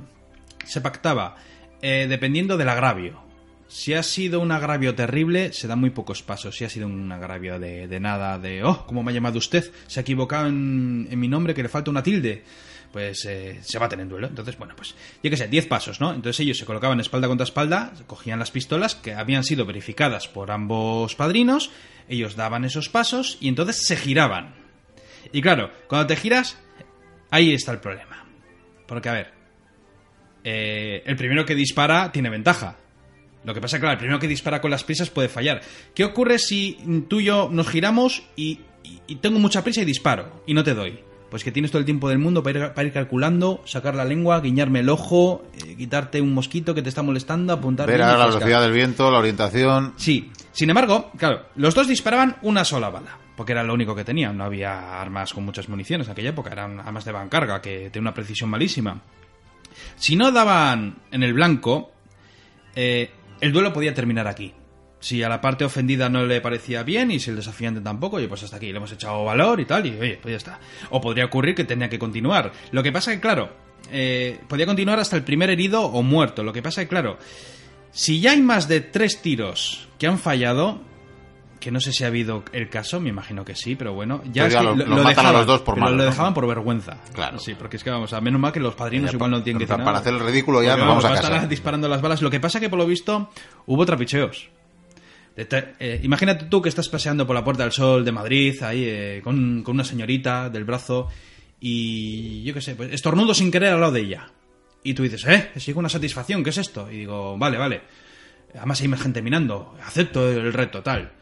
se pactaba eh, dependiendo del agravio. Si ha sido un agravio terrible, se dan muy pocos pasos. Si ha sido un agravio de, nada, de, oh, ¿cómo me ha llamado usted? Se ha equivocado en, en mi nombre, que le falta una tilde. Pues eh, se baten en duelo. Entonces, bueno, pues yo qué sé, 10 pasos, ¿no? Entonces ellos se colocaban espalda contra espalda, cogían las pistolas que habían sido verificadas por ambos padrinos, ellos daban esos pasos y entonces se giraban. Y claro, cuando te giras, ahí está el problema. Porque, a ver, eh, el primero que dispara tiene ventaja. Lo que pasa es que, claro, el primero que dispara con las prisas puede fallar. ¿Qué ocurre si tú y yo nos giramos y, y- y tengo mucha prisa y disparo y no te doy? Pues que tienes todo el tiempo del mundo para ir, para ir calculando, sacar la lengua, guiñarme el ojo, eh, quitarte un mosquito que te está molestando, apuntar Ver a la velocidad del viento, la orientación. Sí, sin embargo, claro, los dos disparaban una sola bala, porque era lo único que tenían. No había armas con muchas municiones en aquella época, eran armas de bancarga que tenían una precisión malísima. Si no daban en el blanco, eh, el duelo podía terminar aquí. Si a la parte ofendida no le parecía bien y si el desafiante tampoco, oye, pues hasta aquí le hemos echado valor y tal, y oye, pues ya está. O podría ocurrir que tenía que continuar. Lo que pasa que, claro, eh, podía continuar hasta el primer herido o muerto. Lo que pasa que, claro, si ya hay más de tres tiros que han fallado, que no sé si ha habido el caso, me imagino que sí, pero bueno, ya, Pero es ya que lo- lo, matan a los dos por malos, lo ¿no? dejaban por vergüenza. Claro. Sí, porque es que vamos, a menos mal que los padrinos Ya, igual no tienen que para- decir para nada. hacer el ridículo ya nos vamos a casa. estar disparando las balas. Lo que pasa que por lo visto hubo trapicheos. Eh, imagínate tú que estás paseando por la Puerta del Sol de Madrid, ahí eh, con, con una señorita del brazo, y yo qué sé, pues estornudo sin querer al lado de ella. Y tú dices, ¿eh? Sigo una satisfacción, ¿qué es esto? Y digo, vale, vale. Además hay más gente mirando, acepto el reto, tal.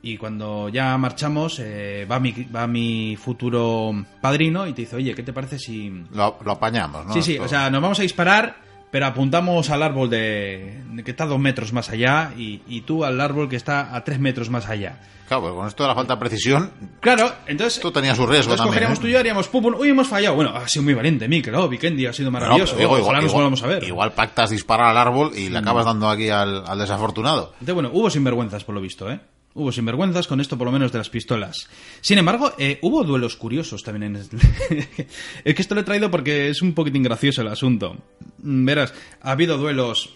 Y cuando ya marchamos, eh, va, mi, va mi futuro padrino y te dice, oye, ¿qué te parece si... Lo, lo apañamos, ¿no? Sí, sí, Esto- o sea, nos vamos a disparar, pero apuntamos al árbol de, de que está dos metros más allá y, y tú al árbol que está a tres metros más allá. Claro, pues con esto de la falta de precisión, Claro, entonces... esto tenía su riesgo Entonces también. cogeríamos ¿eh? tú y yo haríamos pum, pum, uy, hemos fallado. Bueno, ha sido muy valiente, Mikel, oh, Vikendi ha sido No, maravilloso. digo, ojalá igual, nos igual- volvamos a ver. Igual pactas disparar al árbol y le acabas dando aquí al, al desafortunado. Entonces, bueno, hubo sinvergüenzas por lo visto, ¿eh? Hubo sinvergüenzas con esto por lo menos de las pistolas. Sin embargo, eh, hubo duelos curiosos también en... el- es que esto lo he traído porque es un poquitín gracioso el asunto. Mm, Verás, ha habido duelos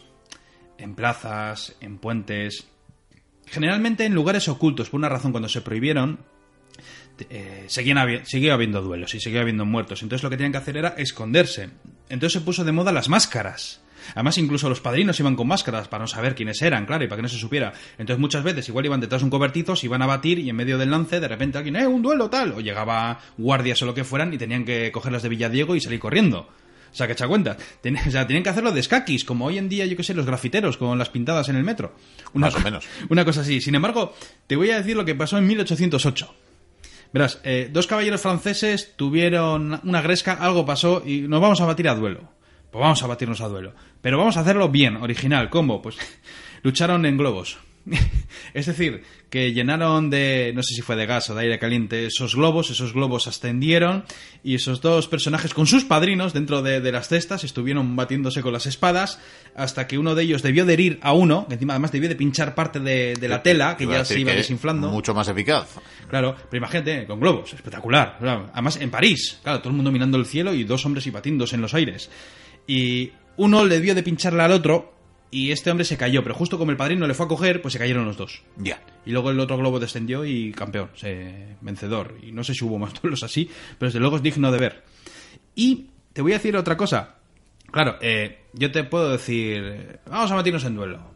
en plazas, en puentes... Generalmente en lugares ocultos, por una razón cuando se prohibieron, eh, seguían habi- seguía habiendo duelos y seguía habiendo muertos. Entonces lo que tenían que hacer era esconderse. Entonces se puso de moda las máscaras. Además, incluso los padrinos iban con máscaras para no saber quiénes eran, claro, y para que no se supiera. Entonces, muchas veces igual iban detrás de un cobertizo, se iban a batir y en medio del lance, de repente alguien, ¡eh, un duelo tal! O llegaba guardias o lo que fueran y tenían que cogerlas de Villadiego y salir corriendo. O sea, que echa cuenta. Ten- o sea, tenían que hacerlo de escaquis, como hoy en día, yo que sé, los grafiteros con las pintadas en el metro. Una Más o menos. Una cosa así. Sin embargo, te voy a decir lo que pasó en 1808. Verás, eh, dos caballeros franceses tuvieron una gresca, algo pasó y nos vamos a batir a duelo. Pues vamos a batirnos a duelo. Pero vamos a hacerlo bien, original. ¿Cómo? Pues lucharon en globos. es decir, que llenaron de, no sé si fue de gas o de aire caliente, esos globos, esos globos ascendieron y esos dos personajes con sus padrinos dentro de, de las cestas estuvieron batiéndose con las espadas hasta que uno de ellos debió de herir a uno, que encima además debió de pinchar parte de, de la tela que ya se iba desinflando. Mucho más eficaz. Claro, pero imagínate, con globos, espectacular. Además, en París, claro, todo el mundo mirando el cielo y dos hombres y batiéndose en los aires. Y uno le dio de pincharle al otro y este hombre se cayó, pero justo como el padrino le fue a coger, pues se cayeron los dos. Ya. Y luego el otro globo descendió y campeón, se- vencedor. Y no sé si hubo más duelos así, pero desde luego es digno de ver. Y te voy a decir otra cosa. Claro, eh, yo te puedo decir, vamos a batirnos en duelo.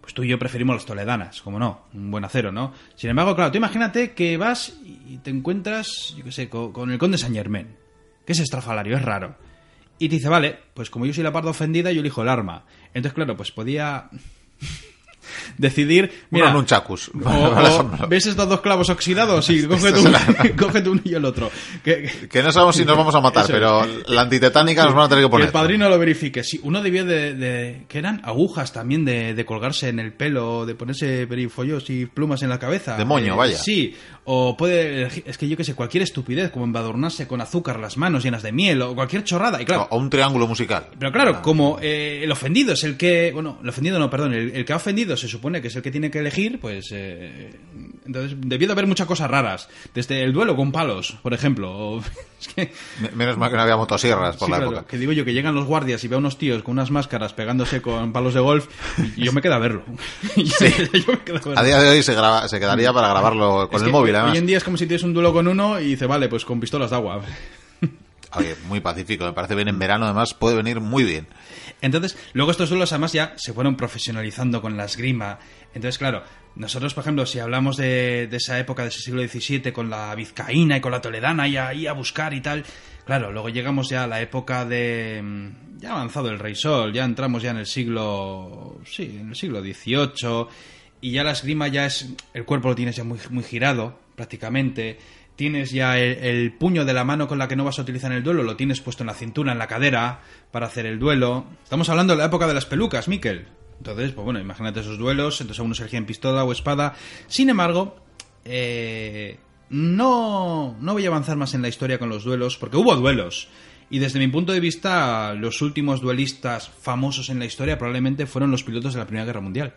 Pues tú y yo preferimos las toledanas, como no, un buen acero, ¿no? Sin embargo, claro, tú imagínate que vas y te encuentras, yo qué sé, co- con, el conde Saint Germain, que es estrafalario, es raro. Y dice, vale, pues como yo soy la parte ofendida, yo elijo el arma. Entonces, claro, pues podía decidir, mira, Uno nunchakus. o- o, ¿Ves estos dos clavos oxidados? Sí, cógete, un, cógete uno y el otro. Que- que- Que no sabemos si nos vamos a matar, Eso pero la antitetánica nos van a tener que que poner. el padrino lo verifique. Sí, uno debió de, de- que eran agujas también de, de colgarse en el pelo, de ponerse perifollos y plumas en la cabeza. De moño, Eh, vaya. Sí, o puede es que yo que sé, cualquier estupidez, como embadurnarse con azúcar las manos llenas de miel o cualquier chorrada. Y claro, O un triángulo musical. pero claro, como eh, el ofendido es el que. Bueno, el ofendido no, perdón. El, el que ha ofendido se supone que es el que tiene que elegir, pues. eh, entonces, debió de haber muchas cosas raras. Desde el duelo con palos, por ejemplo. o- es que. Me- Menos mal que no había motosierras por sí, la claro, época. que digo yo que llegan los guardias y veo a unos tíos con unas máscaras pegándose con palos de golf y yo me quedo a verlo. yo me quedo a verlo. A día de hoy se, graba, se quedaría para grabarlo con Es el móvil, Hoy además. en día es como si tienes un duelo con uno y dice, vale, pues con pistolas de agua. Muy pacífico, me parece bien en verano, además puede venir muy bien. Entonces, luego estos duelos además ya se fueron profesionalizando con la esgrima. Entonces, claro, nosotros, por ejemplo, si hablamos de, esa época de ese siglo XVII con la vizcaína y con la toledana y ahí a buscar y tal, claro, luego llegamos ya a la época de... mm, ya avanzado el rey sol, ya entramos ya en el siglo... sí, en el siglo XVIII y ya la esgrima ya es... el cuerpo lo tienes ya muy girado, prácticamente tienes ya el, puño de la mano con la que no vas a utilizar en el duelo, lo tienes puesto en la cintura, en la cadera, para hacer el duelo. Estamos hablando de la época de las pelucas, Miquel. Entonces, pues bueno, imagínate esos duelos, entonces algunos elegían pistola o espada. Sin embargo, eh, no, no voy a avanzar más en la historia con los duelos, porque hubo duelos. Y desde mi punto de vista, los últimos duelistas famosos en la historia probablemente fueron los pilotos de la Primera Guerra Mundial.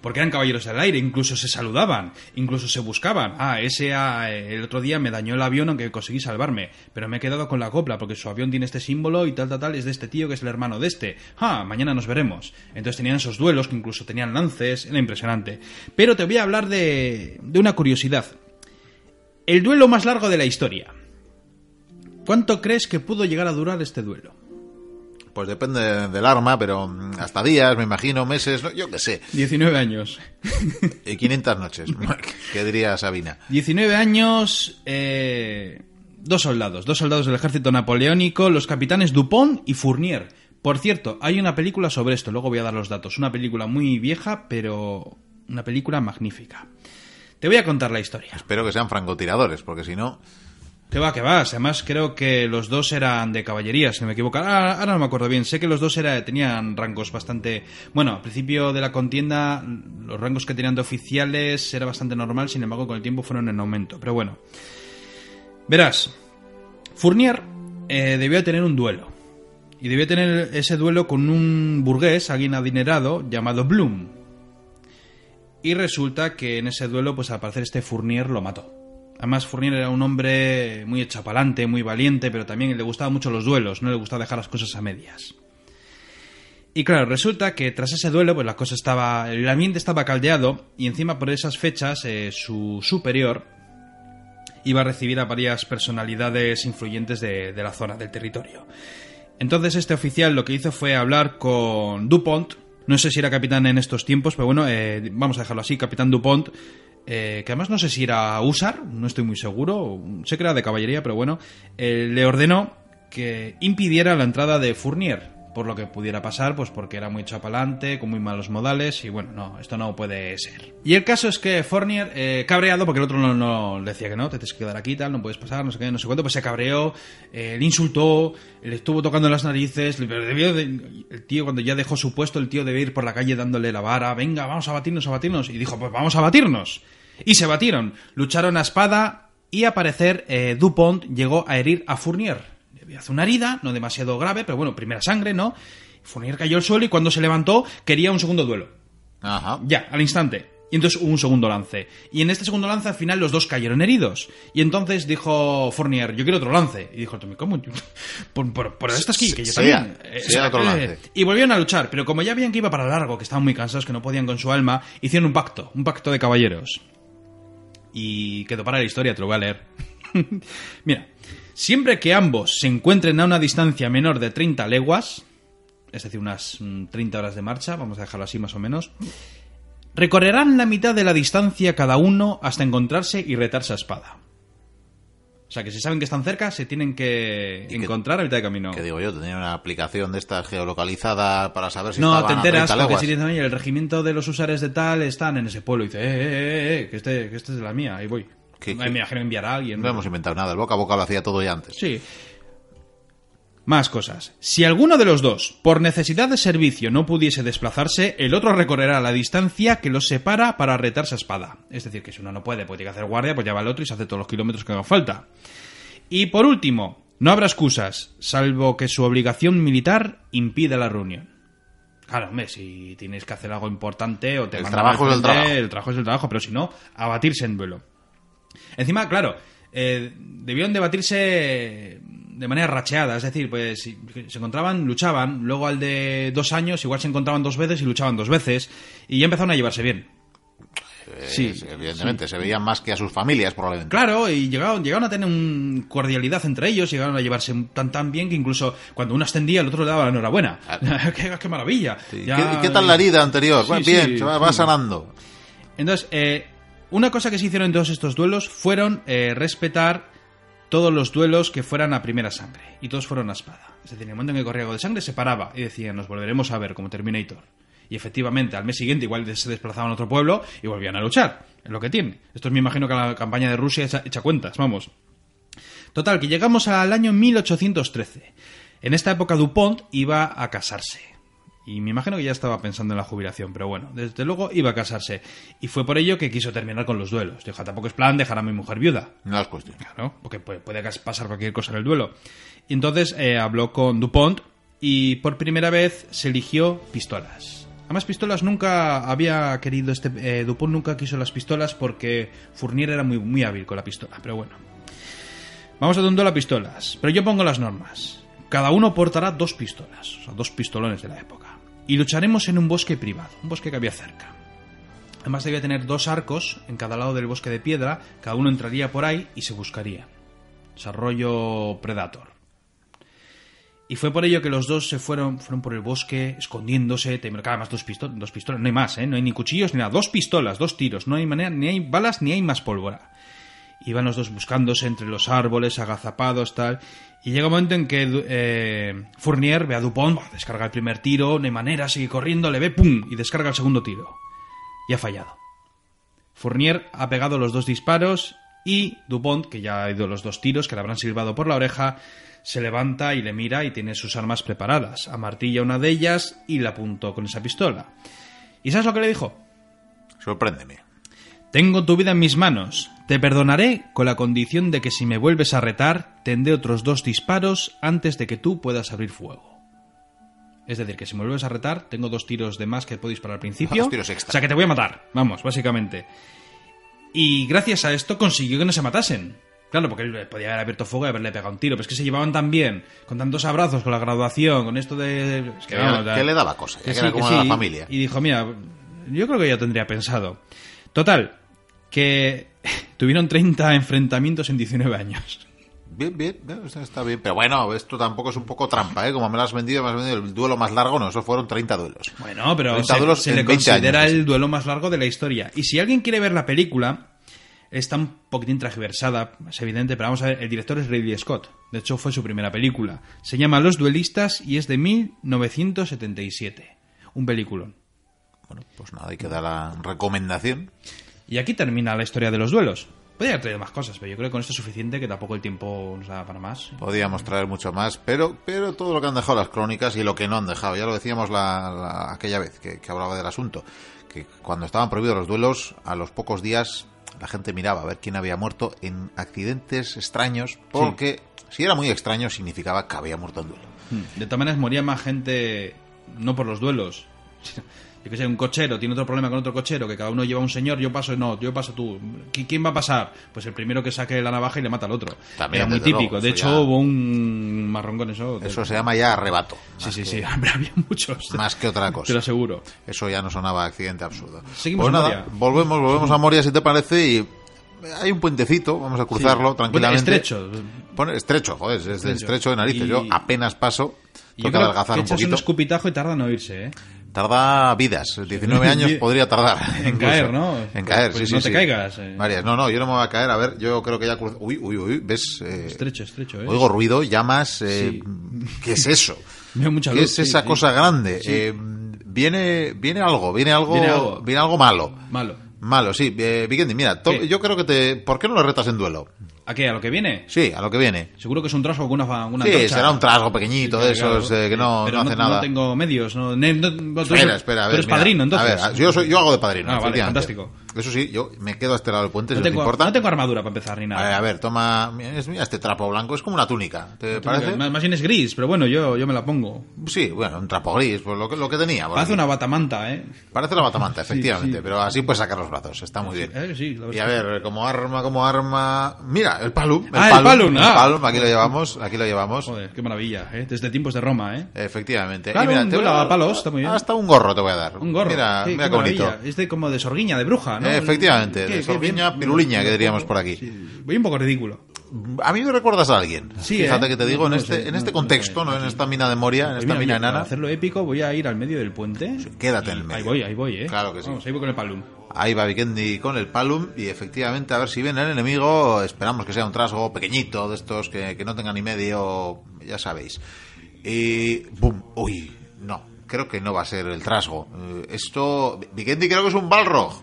Porque eran caballeros del aire, incluso se saludaban, incluso se buscaban. Ah, ese ah, el otro día me dañó el avión aunque conseguí salvarme, pero me he quedado con la copla porque su avión tiene este símbolo y tal, tal, tal, es de este tío que es el hermano de este. Ah, mañana nos veremos. Entonces tenían esos duelos que incluso tenían lances, era impresionante. Pero te voy a hablar de, de una curiosidad. El duelo más largo de la historia. ¿Cuánto crees que pudo llegar a durar este duelo? Pues depende del arma, pero mm, hasta días, me imagino, meses, yo qué sé. 19 años. Y 500 noches. ¿Qué diría Sabina? 19 años, eh, dos soldados, dos soldados del ejército napoleónico, los capitanes Dupont y Fournier. Por cierto, hay una película sobre esto, luego voy a dar los datos. Una película muy vieja, pero una película magnífica. Te voy a contar la historia. Espero que sean francotiradores, porque si no... Que va, que va. Además, creo que los dos eran de caballería, si no me equivoco. Ahora, ahora no me acuerdo bien. Sé que los dos tenían rangos bastante. Bueno, al principio de la contienda, los rangos que tenían de oficiales era bastante normal, sin embargo, con el tiempo fueron en aumento. Pero bueno. Verás, Fournier eh, debió tener un duelo. Y debió tener ese duelo con un burgués, alguien adinerado, llamado Bloom. Y resulta que en ese duelo, pues al parecer este Fournier lo mató. Además, Fournier era un hombre muy echapalante, muy valiente, pero también le gustaban mucho los duelos, no le gustaba dejar las cosas a medias. Y claro, resulta que tras ese duelo, pues la cosa estaba. El ambiente estaba caldeado, y encima por esas fechas, eh, su superior iba a recibir a varias personalidades influyentes de, la zona, del territorio. Entonces, este oficial lo que hizo fue hablar con Dupont. No sé si era capitán en estos tiempos, pero bueno, eh, vamos a dejarlo así, capitán Dupont eh, que además no sé si era Usar, no estoy muy seguro, sé que era de caballería, pero bueno, eh, le ordenó que impidiera la entrada de Fournier, por lo que pudiera pasar, pues porque era muy chapalante, con muy malos modales, y bueno, no, esto no puede ser. Y el caso es que Fournier, eh, cabreado, porque el otro no, no le decía que no, te tienes que quedar aquí, tal, no puedes pasar, no sé qué, no sé cuánto, pues se cabreó, eh, le insultó, le estuvo tocando las narices, pero debió de- el tío cuando ya dejó su puesto, el tío debe ir por la calle dándole la vara, venga, vamos a batirnos, a batirnos, y dijo, pues vamos a batirnos. Y se batieron, lucharon a espada, y a parecer eh, Dupont llegó a herir a Fournier. Hecho una herida, no demasiado grave, pero bueno, primera sangre, ¿no? Fournier cayó al suelo y cuando se levantó quería un segundo duelo. Ajá. Ya, al instante. Y entonces hubo un segundo lance. Y en este segundo lance al final los dos cayeron heridos. Y entonces dijo Fournier, yo quiero otro lance. Y dijo Tommy, ¿cómo? Por, por, por esto aquí, que yo Sea, también. Eh, sea otro lance. Y volvieron a luchar, pero como ya veían que iba para largo, que estaban muy cansados, que no podían con su alma, hicieron un pacto, un pacto de caballeros. Y quedó para la historia, te lo voy a leer. Mira, siempre que ambos se encuentren a una distancia menor de 30 leguas, es decir, unas mm, 30 horas de marcha, vamos a dejarlo así más o menos, recorrerán la mitad de la distancia cada uno hasta encontrarse y retarse a espada. O sea que si saben que están cerca, se tienen que encontrar a mitad de camino. Que digo yo, tenía una aplicación de esta geolocalizada para saber si No, estaban te a enteras 30 porque si dicen, oye, el regimiento de los usares de tal están en ese pueblo. Y dice, eh, eh, eh, eh, que este, que este es de la mía, ahí voy. ¿Qué-? Me imagino enviar a alguien. No hemos inventado nada, el boca a boca lo hacía todo ya antes. Sí. Más cosas. Si alguno de los dos, por necesidad de servicio, no pudiese desplazarse, el otro recorrerá la distancia que los separa para retarse a espada. Es decir, que si uno no puede, pues tiene que hacer guardia, pues ya va el otro y se hace todos los kilómetros que haga falta. Y por último, no habrá excusas, salvo que su obligación militar impida la reunión. Claro, hombre, si tienes que hacer algo importante o te El trabajo es el trabajo. el trabajo es el trabajo, pero si no, abatirse en duelo. Encima, claro, eh, debieron debatirse de manera racheada, es decir, pues se encontraban, luchaban, luego al de dos años igual se encontraban dos veces y luchaban dos veces, y ya empezaron a llevarse bien. Eh, Sí, evidentemente, se veían más que a sus familias, probablemente. Claro, y llegaron, llegaron a tener un cordialidad entre ellos, llegaron a llevarse tan tan bien que incluso cuando uno ascendía el otro le daba la enhorabuena. qué, qué maravilla! Sí. Ya- ¿Qué, qué tal la herida anterior? Sí, Bueno, sí, bien, se va, va sanando. Entonces, eh, una cosa que se hicieron en todos estos duelos fueron eh, respetar todos los duelos que fueran a primera sangre. Y todos fueron a espada. Es decir, en el momento en que corría algo de sangre se paraba y decían, nos volveremos a ver como Terminator. Y efectivamente, al mes siguiente igual se desplazaban a otro pueblo y volvían a luchar. Es lo que tiene. Esto es, me imagino que la campaña de Rusia echa cuentas, vamos. Total, que llegamos al año 1813. En esta época Dupont iba a casarse. Y me imagino que ya estaba pensando en la jubilación, pero bueno, desde luego iba a casarse. Y fue por ello que quiso terminar con los duelos. Dijo, tampoco es plan dejar a mi mujer viuda. No es cuestión. Claro, porque puede, pasar cualquier cosa en el duelo. Y entonces eh, habló con Dupont y por primera vez se eligió pistolas. Además, pistolas nunca había querido este. eh, Dupont nunca quiso las pistolas porque Fournier era muy, muy hábil con la pistola. Pero bueno. Vamos a un duelo a pistolas. Pero yo pongo las normas. Cada uno portará dos pistolas, o sea, dos pistolones de la época. Y lucharemos en un bosque privado, un bosque que había cerca. Además debía tener dos arcos en cada lado del bosque de piedra, cada uno entraría por ahí y se buscaría. Desarrollo Predator. Y fue por ello que los dos se fueron, fueron por el bosque, escondiéndose, tem- claro, además dos, pisto- dos pistolas, no hay más, ¿eh? no hay ni cuchillos ni nada, dos pistolas, dos tiros, no hay manera, ni hay balas ni hay más pólvora. Y van los dos buscándose entre los árboles, agazapados, tal. Y llega un momento en que eh, Fournier ve a Dupont, bah, descarga el primer tiro, no hay manera, sigue corriendo, le ve, ¡pum! y descarga el segundo tiro. Y ha fallado. Fournier ha pegado los dos disparos y Dupont, que ya ha ido los dos tiros, que le habrán silbado por la oreja, se levanta y le mira y tiene sus armas preparadas. Amartilla una de ellas y la apuntó con esa pistola. ¿Y sabes lo que le dijo? Sorpréndeme. Tengo tu vida en mis manos. Te perdonaré con la condición de que si me vuelves a retar, tendré otros dos disparos antes de que tú puedas abrir fuego. Es decir, que si me vuelves a retar, tengo dos tiros de más que puedo disparar al principio. Dos tiros extra. O sea, que te voy a matar. Vamos, básicamente. Y gracias a esto consiguió que no se matasen. Claro, porque él podía haber abierto fuego y haberle pegado un tiro. Pero es que se llevaban tan bien, con tantos abrazos, con la graduación, con esto de... Es Que, vamos, que le daba cosa, que que era como sí. la familia. Y dijo, mira, yo creo que ya tendría pensado. Total, que tuvieron 30 enfrentamientos en 19 años. Bien, bien, bien, está- bien. Pero bueno, esto tampoco es un poco trampa, ¿eh? Como me lo has vendido, me has vendido el duelo más largo, no, esos fueron 30 duelos. Bueno, pero 30 se, duelos se le 20 considera años, el duelo más largo de la historia. Y si alguien quiere ver la película, está un poquitín transversada, es evidente, pero vamos a ver, el director es Ridley Scott. De hecho, fue su primera película. Se llama Los Duelistas y es de 1977. Un peliculón. Bueno, pues nada, hay que dar la recomendación. Y aquí termina la historia de los duelos. Podría haber traído más cosas, pero yo creo que con esto es suficiente, que tampoco el tiempo nos da para más. Podíamos traer mucho más, pero, pero todo lo que han dejado las crónicas y lo que no han dejado, ya lo decíamos la, la- aquella vez que, que hablaba del asunto, que cuando estaban prohibidos los duelos, a los pocos días la gente miraba a ver quién había muerto en accidentes extraños, porque si era muy extraño significaba que había muerto en duelo. Hmm. De todas maneras, moría más gente no por los duelos. Yo que sé, un cochero tiene otro problema con otro cochero, que cada uno lleva un señor, yo paso, no, yo paso tú. ¿Qui- ¿Quién va a pasar? Pues el primero que saque la navaja y le mata al otro. También, Era muy típico. luego, de hecho, ya- hubo un marrón con eso. de- Eso se llama ya arrebato. Sí, sí, que- sí. Hombre, había muchos. Más que otra Te lo cosa. aseguro. Eso ya no sonaba accidente absurdo. Seguimos pues nada, Moria. volvemos, volvemos a Moria si te parece y hay un puentecito, vamos a cruzarlo Sí. tranquilamente. Bueno, estrecho. Pone- estrecho, joder, es de Estrecho. de narices. Y- Yo apenas paso, tengo que adelgazar un echas un poquito. escupitajo y tarda en oírse, ¿eh? Tarda vidas, 19 años podría tardar. En incluso. caer, ¿no? En caer, Pues sí, sí. no te sí. caigas, eh. Varias. No, no, yo no me voy a caer. A ver, yo creo que ya cruzo. Uy, uy, uy, ¿ves? Eh, Estrecho, estrecho, ¿eh? Oigo ruido, llamas. eh, Sí. ¿Qué es eso? Veo mucha ¿Qué luz, es sí, esa sí. cosa grande? Sí. Eh, viene, viene algo, viene algo, Viene algo. viene algo malo. Malo. Malo, sí. Eh, Vikendi, mira, yo creo que te... ¿Por qué no lo retas en duelo? ¿A qué? ¿A lo que viene? Sí, a lo que viene. Seguro que es un trasgo con una, una Sí, antorcha. será un trasgo pequeñito de Claro, esos eh, que no, pero no hace nada. No tengo medios. No, no- no- Espera, espera, a ver. eres mira. padrino, entonces. A ver, yo, soy, yo hago de padrino, Ah, vale, fantástico. Eso sí, yo me quedo a este lado del puente, no, si no te tengo, importa. no tengo armadura para empezar ni A ver, nada. a ver, toma... Mira, es- este trapo blanco, es como una túnica, ¿te parece? Más, bien es gris, pero bueno, yo, yo me la pongo. Sí, bueno, un trapo gris, pues lo que, lo que tenía. aquí. una batamanta, ¿eh? Parece la batamanta, efectivamente, sí. pero así puedes sacar los brazos, está muy bien. Eh, sí, Y a ver, como arma, como arma... Mira, el palum. El Ah, el palum, palum, ah. palum, aquí lo llevamos, aquí lo llevamos. Joder, qué maravilla, ¿eh? Desde tiempos de Roma, ¿eh? Efectivamente. Claro, un te voy duelo a- a palos, está muy bien. Hasta un gorro te voy a dar. Un gorro. Mira, Sí, mira qué qué bonito. Es de, como de sorguiña, de bruja, ¿no? Efectivamente, Qué- de sorguiña, piruliña, que diríamos por aquí. Sí, Voy un poco ridículo. A mí me recuerdas a alguien. Sí, Fíjate ¿eh? que te digo, No en este, sé, en este no- contexto, no no en esta mina de Moria, en esta mira, mina para enana. hacerlo épico voy a ir al medio del puente. quédate en el medio. Ahí voy, ahí voy, ¿eh? Claro que sí. Vamos, ahí voy con el palum. Ahí va Vikendi con el palum y efectivamente a ver si viene el enemigo. Esperamos que sea un trasgo pequeñito de estos que, que no tenga ni medio, ya sabéis. Y ¡bum! Uy, no, creo que no va a ser el trasgo. Eh, esto, Vikendi creo que es un Balrog.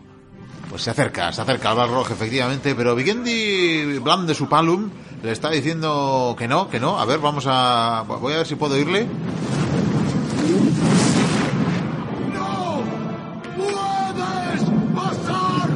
Pues se acerca, se acerca al Balrog efectivamente, pero Vikendi blande su palum, le está diciendo que no, que no. A ver, vamos a... Voy a ver si puedo irle. ¡No! ¡Puedes pasar!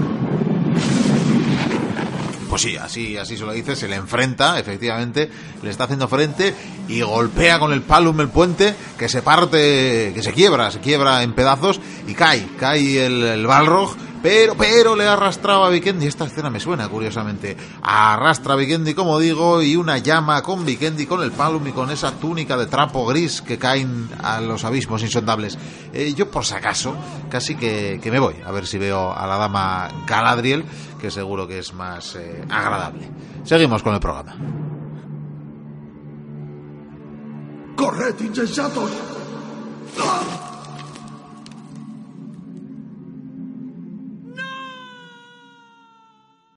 Pues sí, así, así se lo dice, se le enfrenta, efectivamente, le está haciendo frente y golpea con el palum el puente, que se parte, que se quiebra, se quiebra en pedazos y cae, cae el, el Balrog, pero, pero le ha arrastrado a Vikendi, esta escena me suena curiosamente, arrastra a Vikendi como digo y una llama con Vikendi, con el palum y con esa túnica de trapo gris que caen a los abismos insondables. Eh, yo por si acaso, casi que, que me voy, a ver si veo a la dama Galadriel, que seguro que es más eh, agradable. Seguimos con el programa. ¡Corred, insensatos! ¡Ah!